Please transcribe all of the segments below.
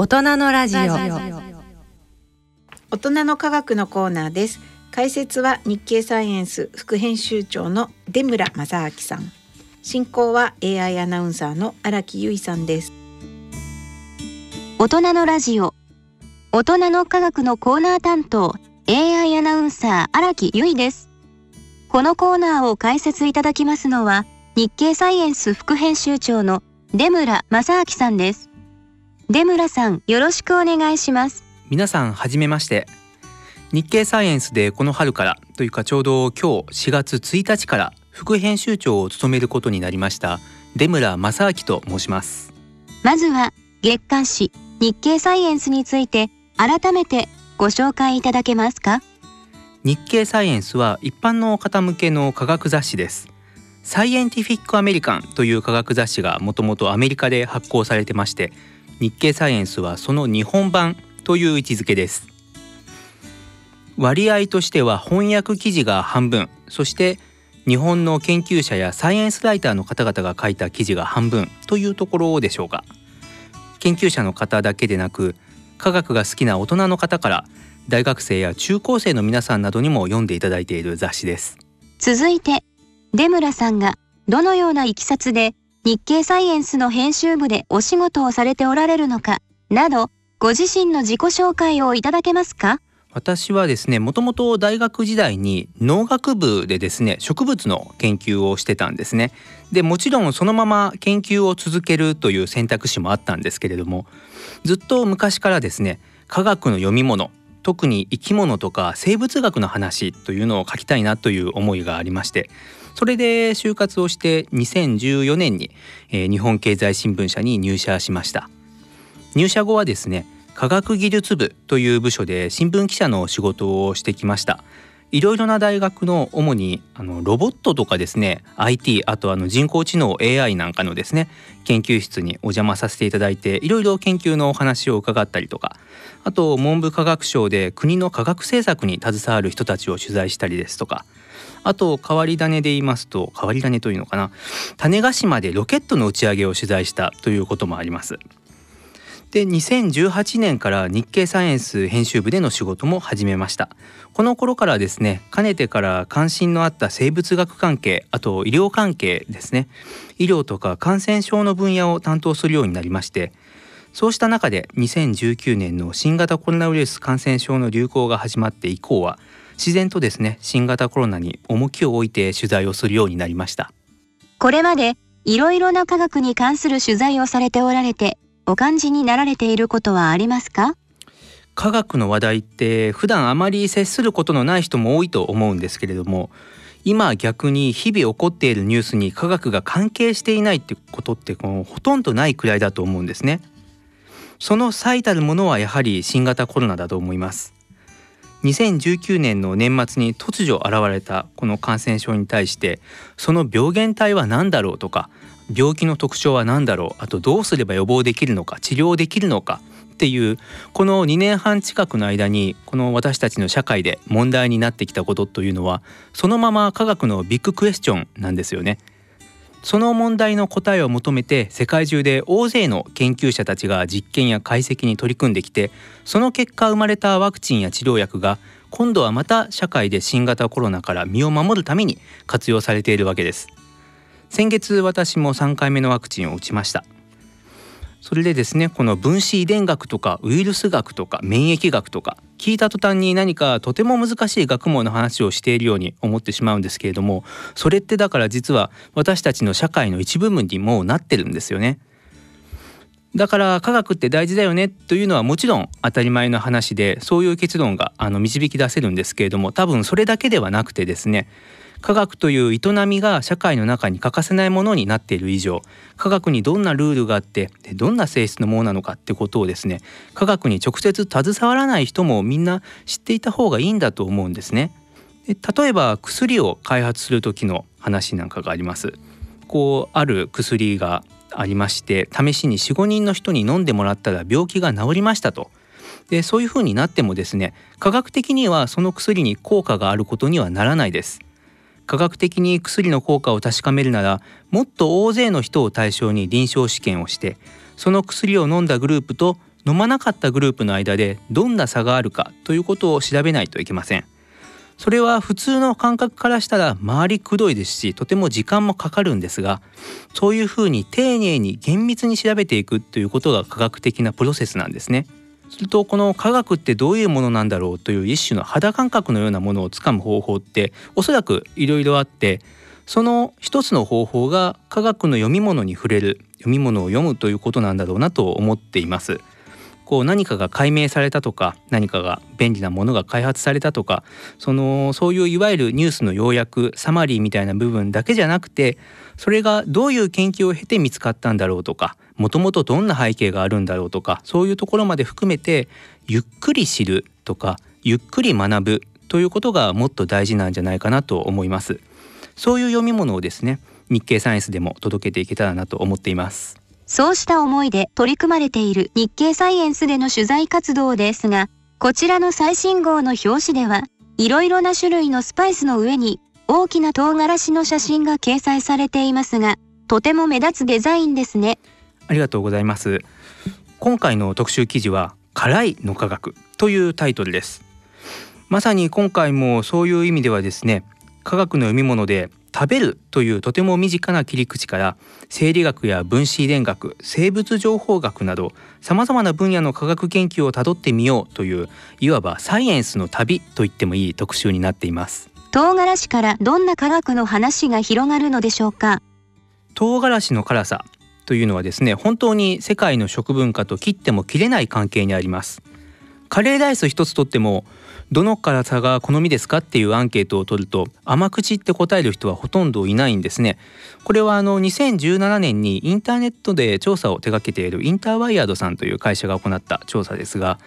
大人のラジオ。大人の科学のコーナーです。解説は日経サイエンス副編集長の出村正明さん。進行は AI アナウンサーの荒木由衣さんです。大人のラジオ。大人の科学のコーナー担当 AI アナウンサー荒木由衣です。このコーナーを解説いただきますのは日経サイエンス副編集長の出村正明さんです出村さんよろしくお願いします。皆さんはじめまして。日経サイエンスでこの春からというかちょうど今日4月1日から副編集長を務めることになりました出村正明と申します。まずは月刊誌日経サイエンスについて改めてご紹介いただけますか？日経サイエンスは一般の方向けの科学雑誌です。サイエンティフィックアメリカンという科学雑誌がもともとアメリカで発行されてまして日経サイエンスはその日本版という位置づけです。割合としては翻訳記事が半分。そして日本の研究者やサイエンスライターの方々が書いた記事が半分というところでしょうか。研究者の方だけでなく科学が好きな大人の方から大学生や中高生の皆さんなどにも読んでいただいている雑誌です。続いて出村さんがどのようないきさつで日経サイエンスの編集部でお仕事をされておられるのかなどご自身の自己紹介をいただけますか？私はですねもともと大学時代に農学部でですね植物の研究をしてたんですね。でもちろんそのまま研究を続けるという選択肢もあったんですけれどもずっと昔からですね科学の読み物特に生き物とか生物学の話というのを書きたいなという思いがありましてそれで就活をして2014年に、えー、日本経済新聞社に入社しました。入社後はですね科学技術部という部署で新聞記者の仕事をしてきました。いろいろな大学の主にあのロボットとかですね IT あとあの人工知能 AI なんかのですね研究室にお邪魔させていただいていろいろ研究のお話を伺ったりとかあと文部科学省で国の科学政策に携わる人たちを取材したりですとかあと変わり種で言いますと変わり種というのかな。種子島でロケットの打ち上げを取材したということもあります。で2018年から日経サイエンス編集部での仕事も始めました。この頃からですねかねてから関心のあった生物学関係あと医療関係ですね医療とか感染症の分野を担当するようになりましてそうした中で2019年の新型コロナウイルス感染症の流行が始まって以降は自然とですね新型コロナに重きを置いて取材をするようになりました。これまでいろいろな科学に関する取材をされておられてお感じになられていることはありますか？科学の話題って普段あまり接することのない人も多いと思うんですけれども今逆に日々起こっているニュースに科学が関係していないってことってこのほとんどないくらいだと思うんですね。その最たるものはやはり新型コロナだと思います2019年の年末に突如現れたこの感染症に対してその病原体は何だろうとか病気の特徴は何だろうあとどうすれば予防できるのか治療できるのかっていうこの2年半近くの間にこの私たちの社会で問題になってきたことというのはそのまま科学のビッグクエスチョンなんですよね。その問題の答えを求めて世界中で大勢の研究者たちが実験や解析に取り組んできてその結果生まれたワクチンや治療薬が今度はまた社会で新型コロナから身を守るために活用されているわけです。先月私も3回目のワクチンを打ちました。それでですねこの分子遺伝学とかウイルス学とか免疫学とか聞いた途端に何かとても難しい学問の話をしているように思ってしまうんですけれどもそれってだから実は私たちの社会の一部分にもうなってるんですよね。だから科学って大事だよねというのはもちろん当たり前の話でそういう結論があの導き出せるんですけれども多分それだけではなくてですね科学という営みが社会の中に欠かせないものになっている以上科学にどんなルールがあってどんな性質のものなのかってことをですね科学に直接携わらない人もみんな知っていた方がいいんだと思うんですね。で例えば薬を開発する時の話なんかがあります。こうある薬がありまして試しに45人の人に飲んでもらったら病気が治りましたと。でそういうふうになってもですね科学的にはその薬に効果があることにはならないです。科学的に薬の効果を確かめるならもっと大勢の人を対象に臨床試験をしてその薬を飲んだグループと飲まなかったグループの間でどんな差があるかということを調べないといけません。それは普通の感覚からしたら周りくどいですしとても時間もかかるんですがそういうふうに丁寧に厳密に調べていくということが科学的なプロセスなんですね。するとこの科学ってどういうものなんだろうという一種の肌感覚のようなものをつかむ方法っておそらくいろいろあってその一つの方法が科学の読み物に触れる読み物を読むということなんだろうなと思っています。こう何かが解明されたとか何かが便利なものが開発されたとかそのそういういわゆるニュースの要約サマリーみたいな部分だけじゃなくてそれがどういう研究を経て見つかったんだろうとかもともとどんな背景があるんだろうとかそういうところまで含めてゆっくり知るとかゆっくり学ぶということがもっと大事なんじゃないかなと思いますそういう読み物をですね日経サイエンスでも届けていけたらなと思っていますそうした思いで取り組まれている日経サイエンスでの取材活動ですが、こちらの最新号の表紙では、いろいろな種類のスパイスの上に大きな唐辛子の写真が掲載されていますが、とても目立つデザインですね。ありがとうございます。今回の特集記事は辛いの科学というタイトルです。まさに今回もそういう意味ではですね、科学の読み物で食べるというとても身近な切り口から生理学や分子遺伝学生物情報学などさまざまな分野の科学研究をたどってみようといういわばサイエンスの旅と言ってもいい特集になっています唐辛子からどんな科学の話が広がるのでしょうか？唐辛子の辛さというのはですね本当に世界の食文化と切っても切れない関係にあります。カレーライス一つとってもどの辛さが好みですかっていうアンケートを取ると甘口って答える人はほとんどいないんですね。これはあの2017年にインターネットで調査を手掛けているインターワイヤードさんという会社が行った調査ですが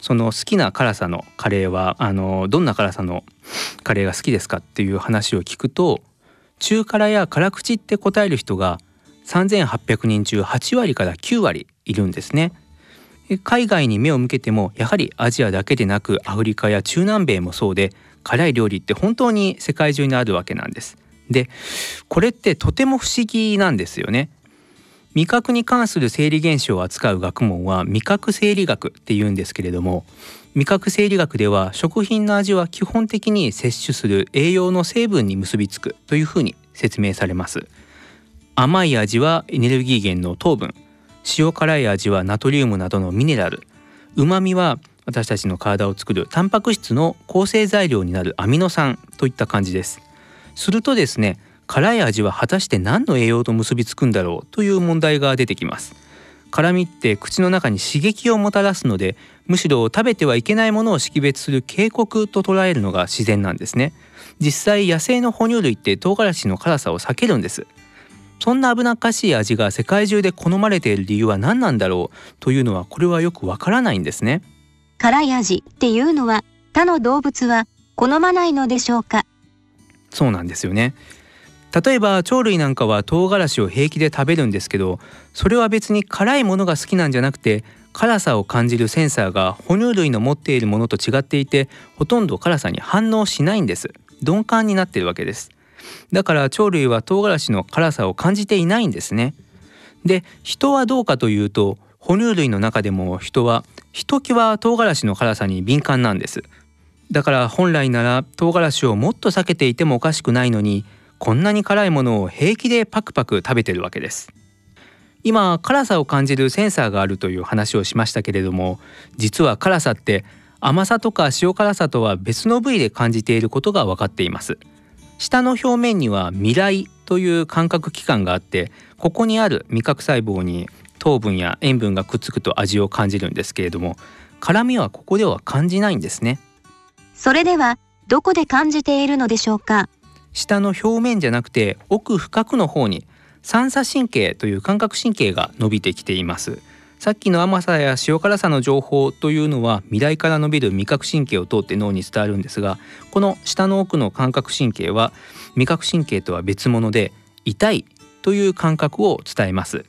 その好きな辛さのカレーはあのどんな辛さのカレーが好きですかっていう話を聞くと中辛や辛口って答える人が3800人中8割から9割いるんですね。海外に目を向けてもやはりアジアだけでなくアフリカや中南米もそうで辛い料理って本当に世界中にあるわけなんです。でこれってとても不思議なんですよね。味覚に関する生理現象を扱う学問は味覚生理学って言うんですけれども味覚生理学では食品の味は基本的に摂取する栄養の成分に結びつくというふうに説明されます甘い味はエネルギー源の糖分。塩辛い味はナトリウムなどのミネラル。旨味は私たちの体を作るタンパク質の構成材料になるアミノ酸といった感じです。するとですね辛い味は果たして何の栄養と結びつくんだろうという問題が出てきます。辛みって口の中に刺激をもたらすのでむしろ食べてはいけないものを識別する警告と捉えるのが自然なんですね。実際野生の哺乳類って唐辛子の辛さを避けるんです。そんな危なっかしい味が世界中で好まれている理由は何なんだろうというのはこれはよくわからないんですね。辛い味っていうのは他の動物は好まないのでしょうか？そうなんですよね。例えば鳥類なんかは唐辛子を平気で食べるんですけどそれは別に辛いものが好きなんじゃなくて辛さを感じるセンサーが哺乳類の持っているものと違っていてほとんど辛さに反応しないんです。鈍感になっているわけですだから鳥類は唐辛子の辛さを感じていないんですね。で人はどうかというと哺乳類の中でも人はひときわ唐辛子の辛さに敏感なんです。だから本来なら唐辛子をもっと避けていてもおかしくないのにこんなに辛いものを平気でパクパク食べてるわけです。今辛さを感じるセンサーがあるという話をしましたけれども実は辛さって甘さとか塩辛さとは別の部位で感じていることが分かっています。下の表面には味来という感覚器官があってここにある味覚細胞に糖分や塩分がくっつくと味を感じるんですけれども辛みはここでは感じないんですね。それではどこで感じているのでしょうか？下の表面じゃなくて奥深くの方に三叉神経という感覚神経が伸びてきていますさっきの甘さや塩辛さの情報というのは未来から伸びる味覚神経を通って脳に伝わるんですがこの下の奥の感覚神経は味覚神経とは別物で痛いという感覚を伝えます。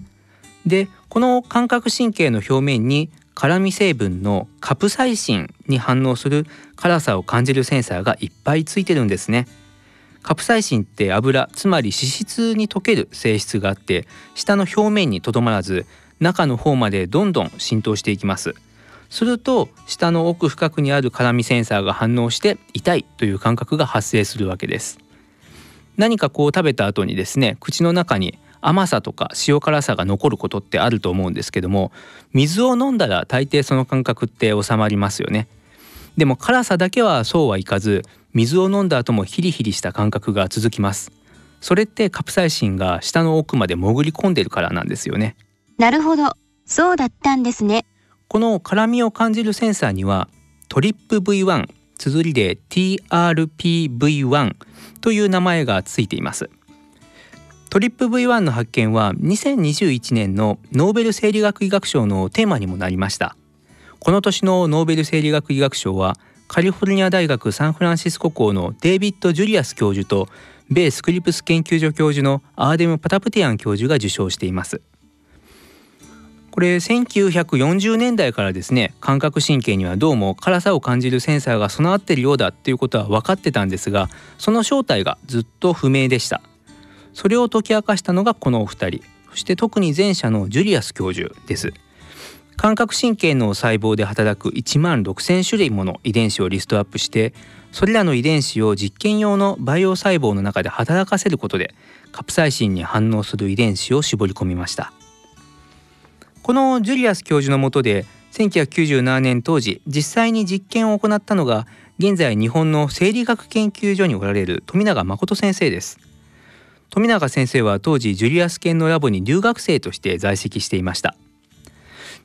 でこの感覚神経の表面に辛味成分のカプサイシンに反応する辛さを感じるセンサーがいっぱいついてるんですね。カプサイシンって油つまり脂質に溶ける性質があって下の表面にとどまらず中の方までどんどん浸透していきます。すると下の奥深くにある辛みセンサーが反応して痛いという感覚が発生するわけです。何かこう食べた後にですね口の中に甘さとか塩辛さが残ることってあると思うんですけども水を飲んだら大抵その感覚って収まりますよね。でも辛さだけはそうはいかず水を飲んだ後もヒリヒリした感覚が続きます。それってカプサイシンが下の奥まで潜り込んでるからなんですよね。なるほど。そうだったんですね。この辛みを感じるセンサーにはトリップ V1 綴りで TRPV1 という名前がついていますトリップ V1 の発見は2021年のノーベル生理学医学賞のテーマにもなりましたこの年のノーベル生理学医学賞はカリフォルニア大学サンフランシスコ校のデイビッド・ジュリアス教授と米スクリプス研究所教授のアーデム・パタプティアン教授が受賞していますこれ1940年代からですね感覚神経にはどうも辛さを感じるセンサーが備わっているようだっていうことは分かってたんですがその正体がずっと不明でした。それを解き明かしたのがこのお二人。そして特に前者のジュリアス教授です。感覚神経の細胞で働く1万6,000種類もの遺伝子をリストアップしてそれらの遺伝子を実験用の培養細胞の中で働かせることでカプサイシンに反応する遺伝子を絞り込みました。このジュリアス教授のもとで1997年当時実際に実験を行ったのが現在日本の生理学研究所におられる富永真琴先生です。富永先生は当時ジュリアス研のラボに留学生として在籍していました。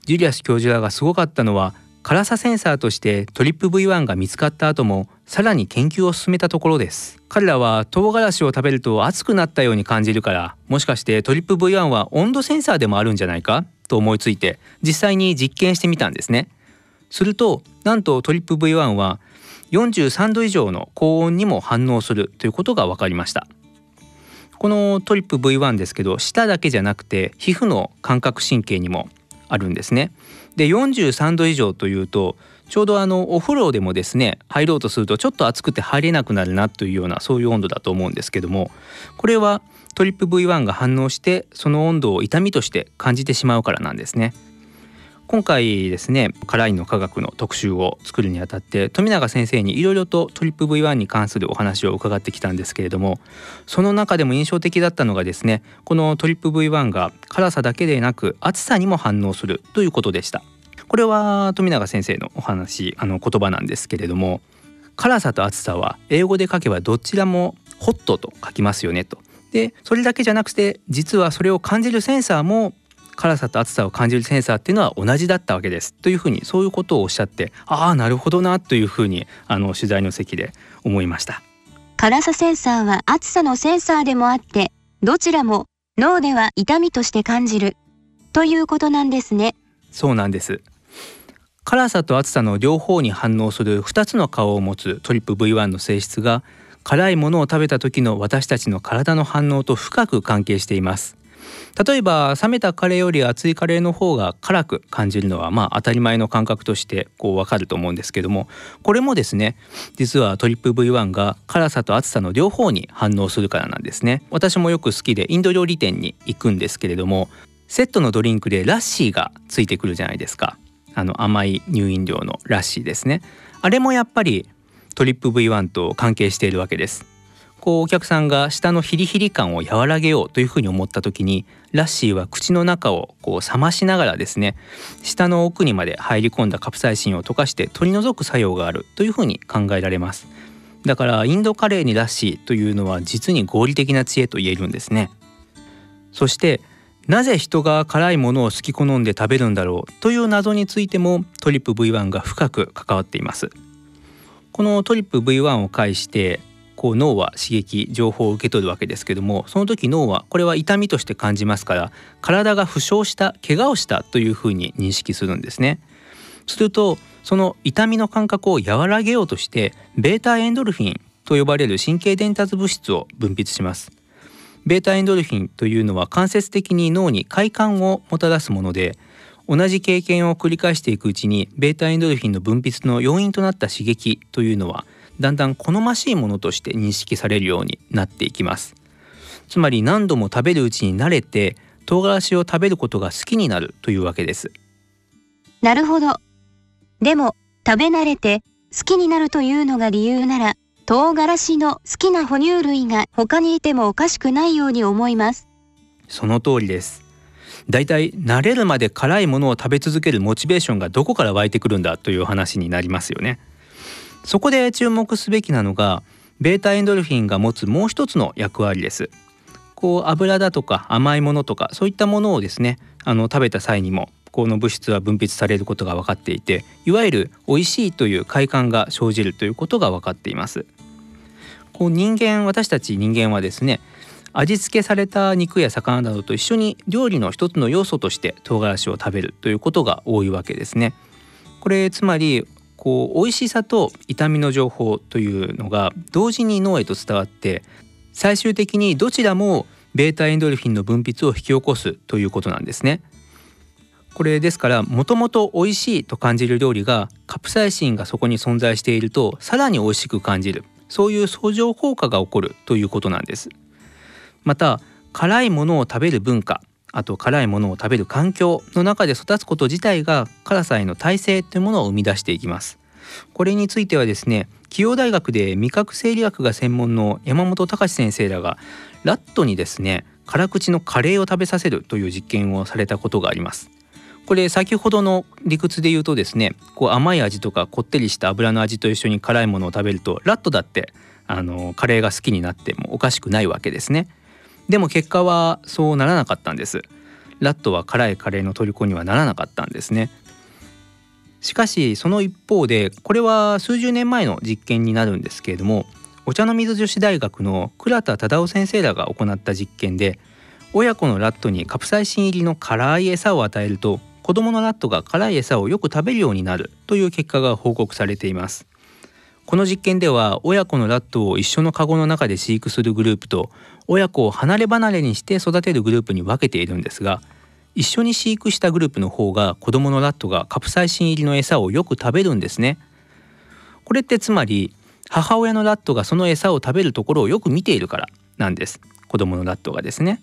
ジュリアス教授らがすごかったのは辛さセンサーとしてトリップ V1 が見つかった後もさらに研究を進めたところです。彼らは唐辛子を食べると熱くなったように感じるからもしかしてトリップ V1 は温度センサーでもあるんじゃないか？と思いついて実際に実験してみたんですね。するとなんとトリップ V1 は43度以上の高温にも反応するということが分かりました。このトリップ V1 ですけど舌だけじゃなくて皮膚の感覚神経にもあるんですね。で43度以上というとちょうどあのお風呂でもですね入ろうとするとちょっと熱くて入れなくなるなというようなそういう温度だと思うんですけどもこれはトリップ V1 が反応してその温度を痛みとして感じてしまうからなんですね。今回ですね辛いの科学の特集を作るにあたって富永先生にいろいろとトリップ V1 に関するお話を伺ってきたんですけれどもその中でも印象的だったのがですねこのトリップ V1 が辛さだけでなく暑さにも反応するということでした。これは富永先生のお話あの言葉なんですけれども辛さと暑さは英語で書けばどちらもホットと書きますよねと。でそれだけじゃなくて実はそれを感じるセンサーも辛さと暑さを感じるセンサーっていうのは同じだったわけです。というふうにそういうことをおっしゃってああなるほどなというふうにあの取材の席で思いました。辛さセンサーは暑さのセンサーでもあってどちらも脳では痛みとして感じるということなんですね。そうなんです。辛さと暑さの両方に反応する2つの顔を持つトリップ V1 の性質が辛いものを食べた時の私たちの体の反応と深く関係しています。例えば冷めたカレーより熱いカレーの方が辛く感じるのはまあ当たり前の感覚としてこうわかると思うんですけども。これもですね実はトリップ V1 が辛さと暑さの両方に反応するからなんですね。私もよく好きでインド料理店に行くんですけれどもセットのドリンクでラッシーがついてくるじゃないですか。あの甘い乳飲料のラッシーですね。あれもやっぱりトリップ V1 と関係しているわけです。こうお客さんが舌のヒリヒリ感を和らげようというふうに思った時にラッシーは口の中をこう冷ましながらですね舌の奥にまで入り込んだカプサイシンを溶かして取り除く作用があるというふうに考えられます。だからインドカレーにラッシーというのは実に合理的な知恵と言えるんですね。そしてなぜ人が辛いものを好き好んで食べるんだろうという謎についてもトリップ V1 が深く関わっています。このトリップ V1 を介してこう脳は刺激情報を受け取るわけですけどもその時脳はこれは痛みとして感じますから体が負傷した怪我をしたというふうに認識するんですね。するとその痛みの感覚を和らげようとしてベータエンドルフィンと呼ばれる神経伝達物質を分泌します。ベータエンドルフィンというのは間接的に脳に快感をもたらすもので同じ経験を繰り返していくうちにベータエンドルフィンの分泌の要因となった刺激というのはだんだん好ましいものとして認識されるようになっていきますつまり何度も食べるうちに慣れて唐辛子を食べることが好きになるというわけですなるほど。でも、食べ慣れて好きになるというのが理由なら、唐辛子の好きな哺乳類が他にいてもおかしくないように思います。その通りですだいたい慣れるまで辛いものを食べ続けるモチベーションがどこから湧いてくるんだという話になりますよね。そこで注目すべきなのがベータエンドルフィンが持つもう一つの役割です。こう油だとか甘いものとかそういったものをですねあの食べた際にもこの物質は分泌されることが分かっていていわゆる美味しいという快感が生じるということが分かっています。こう人間私たち人間はですね味付けされた肉や魚などと一緒に料理の一つの要素として唐辛子を食べるということが多いわけですね。これつまりこう美味しさと痛みの情報というのが同時に脳へと伝わって最終的にどちらもベータエンドルフィンの分泌を引き起こすということなんですね。これですからもともと美味しいと感じる料理がカプサイシンがそこに存在しているとさらに美味しく感じるそういう相乗効果が起こるということなんです。また辛いものを食べる文化あと辛いものを食べる環境の中で育つこと自体が辛さへの耐性というものを生み出していきます。これについてはですね企業大学で味覚生理学が専門の山本隆先生らがラットにですね辛口のカレーを食べさせるという実験をされたことがあります。これ先ほどの理屈で言うとですねこう甘い味とかこってりした油の味と一緒に辛いものを食べるとラットだってあのカレーが好きになってもおかしくないわけですね。でも結果はそうならなかったんです。ラットは辛いカレーの虜にはならなかったんですね。しかしその一方でこれは数十年前の実験になるんですけれどもお茶の水女子大学の倉田忠夫先生らが行った実験で親子のラットにカプサイシン入りの辛い餌を与えると子供のラットが辛い餌をよく食べるようになるという結果が報告されています。この実験では親子のラットを一緒のカゴの中で飼育するグループと親子を離れ離れにして育てるグループに分けているんですが一緒に飼育したグループの方が子供のラットがカプサイシン入りの餌をよく食べるんですね。これってつまり母親のラットがその餌を食べるところをよく見ているからなんです。子供のラットがですね。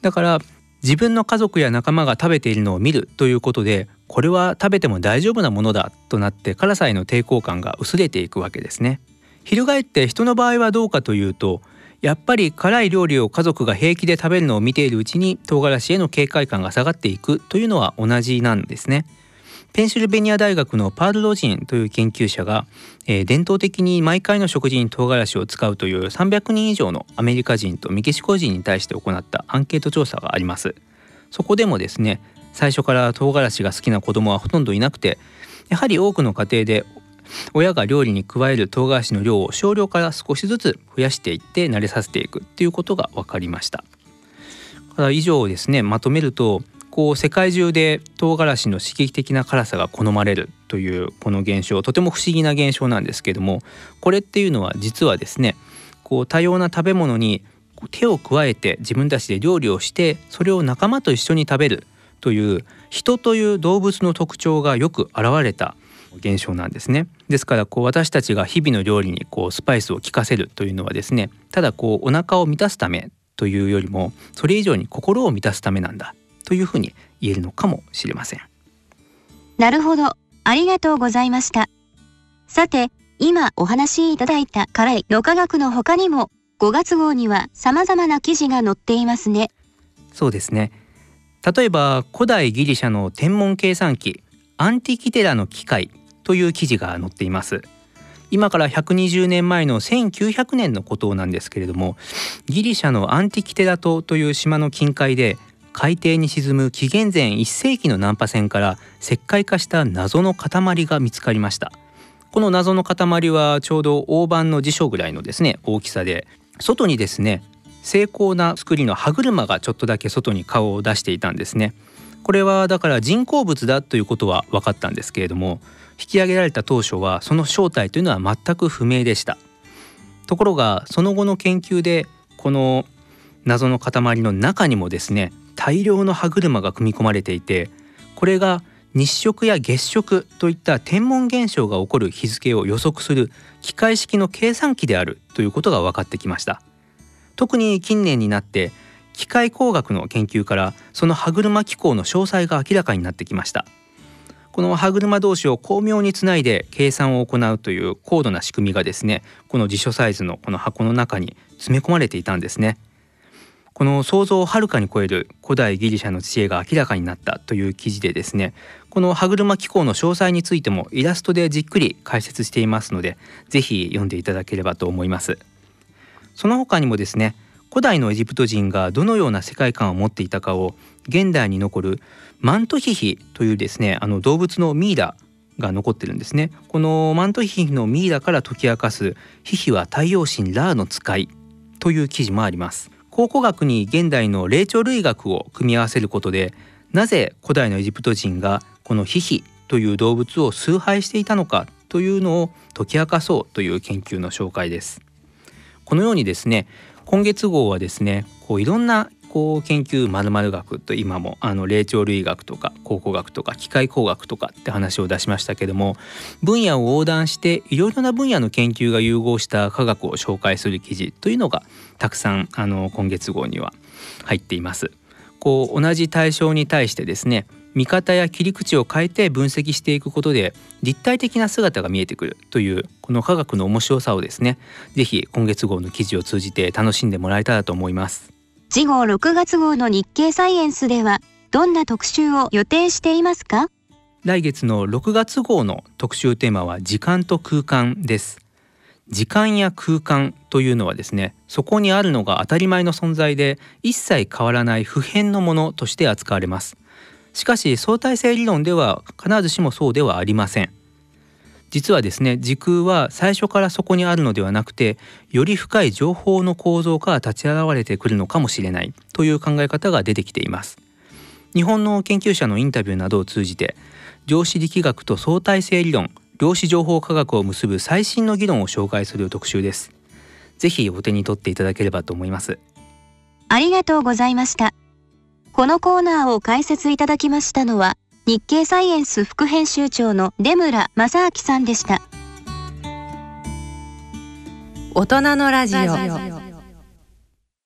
だから自分の家族や仲間が食べているのを見るということでこれは食べても大丈夫なものだとなって辛さへの抵抗感が薄れていくわけですね。翻って人の場合はどうかというとやっぱり辛い料理を家族が平気で食べるのを見ているうちに唐辛子への警戒感が下がっていくというのは同じなんですね。ペンシルベニア大学のパール・ロジンという研究者が、えー、伝統的に毎回の食事に唐辛子を使うという300人以上のアメリカ人とメキシコ人に対して行ったアンケート調査があります。そこでもですね最初から唐辛子が好きな子供はほとんどいなくてやはり多くの家庭で親が料理に加える唐辛子の量を少量から少しずつ増やしていって慣れさせていくっていうことが分かりました。から以上ですねまとめるとこう世界中で唐辛子の刺激的な辛さが好まれるというこの現象とても不思議な現象なんですけどもこれっていうのは実はですねこう多様な食べ物に手を加えて自分たちで料理をしてそれを仲間と一緒に食べるという人という動物の特徴がよく現れた現象なんですね。ですからこう私たちが日々の料理にこうスパイスを効かせるというのはですねただこうお腹を満たすためというよりもそれ以上に心を満たすためなんだというふうに言えるのかもしれません。なるほど。ありがとうございました。さて今お話しいただいた辛いの科学の他にも5月号には様々な記事が載っていますね。そうですね例えば古代ギリシャの天文計算機アンティキテラの機械という記事が載っています。今から120年前の1900年のことなんですけれどもギリシャのアンティキテラ島という島の近海で海底に沈む紀元前1世紀の難破船から石灰化した謎の塊が見つかりました。この謎の塊はちょうど大判の辞書ぐらいのですね大きさで外にですね精巧な作りの歯車がちょっとだけ外に顔を出していたんですね。これはだから人工物だということは分かったんですけれども引き上げられた当初はその正体というのは全く不明でした。ところがその後の研究でこの謎の塊の中にもですね大量の歯車が組み込まれていてこれが日食や月食といった天文現象が起こる日付を予測する機械式の計算機であるということが分かってきました。特に近年になって機械工学の研究からその歯車機構の詳細が明らかになってきました。この歯車同士を巧妙につないで計算を行うという高度な仕組みがですねこの辞書サイズのこの箱の中に詰め込まれていたんですね。この想像をはるかに超える古代ギリシャの知恵が明らかになったという記事でですねこの歯車機構の詳細についてもイラストでじっくり解説していますので是非読んでいただければと思いますその他にもですね古代のエジプト人がどのような世界観を持っていたかを現代に残るマントヒヒというですねあの動物のミイラが残ってるんですね。このマントヒヒのミイラから解き明かすヒヒは太陽神ラーの使いという記事もあります。考古学に現代の霊長類学を組み合わせることでなぜ古代のエジプト人がこのヒヒという動物を崇拝していたのかというのを解き明かそうという研究の紹介です。このようにですね今月号はですねこういろんなこう研究まる学と今もあの霊長類学とか考古学とか機械工学とかって話を出しましたけども分野を横断していろいろな分野の研究が融合した科学を紹介する記事というのがたくさんあの今月号には入っています。こう同じ対象に対してですね見方や切り口を変えて分析していくことで立体的な姿が見えてくるというこの科学の面白さをですね是非今月号の記事を通じて楽しんでもらえたらと思います。次号6月号の日経サイエンスではどんな特集を予定していますか？来月の6月号の特集テーマは時間と空間です。時間や空間というのはですねそこにあるのが当たり前の存在で一切変わらない普遍のものとして扱われますしかし相対性理論では必ずしもそうではありません。実はですね時空は最初からそこにあるのではなくてより深い情報の構造から立ち現れてくるのかもしれないという考え方が出てきています。日本の研究者のインタビューなどを通じて量子力学と相対性理論量子情報科学を結ぶ最新の議論を紹介する特集です。ぜひお手に取っていただければと思います。ありがとうございました。このコーナーを解説いただきましたのは、日経サイエンス副編集長の出村正明さんでした。大人のラジオ。